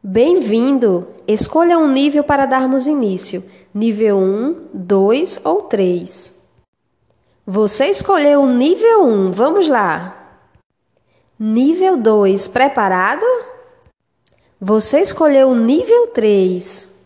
Bem-vindo! Escolha um nível para darmos início: nível 1, 2 ou 3. Você escolheu o nível 1, vamos lá! Nível 2, preparado? Você escolheu o nível 3.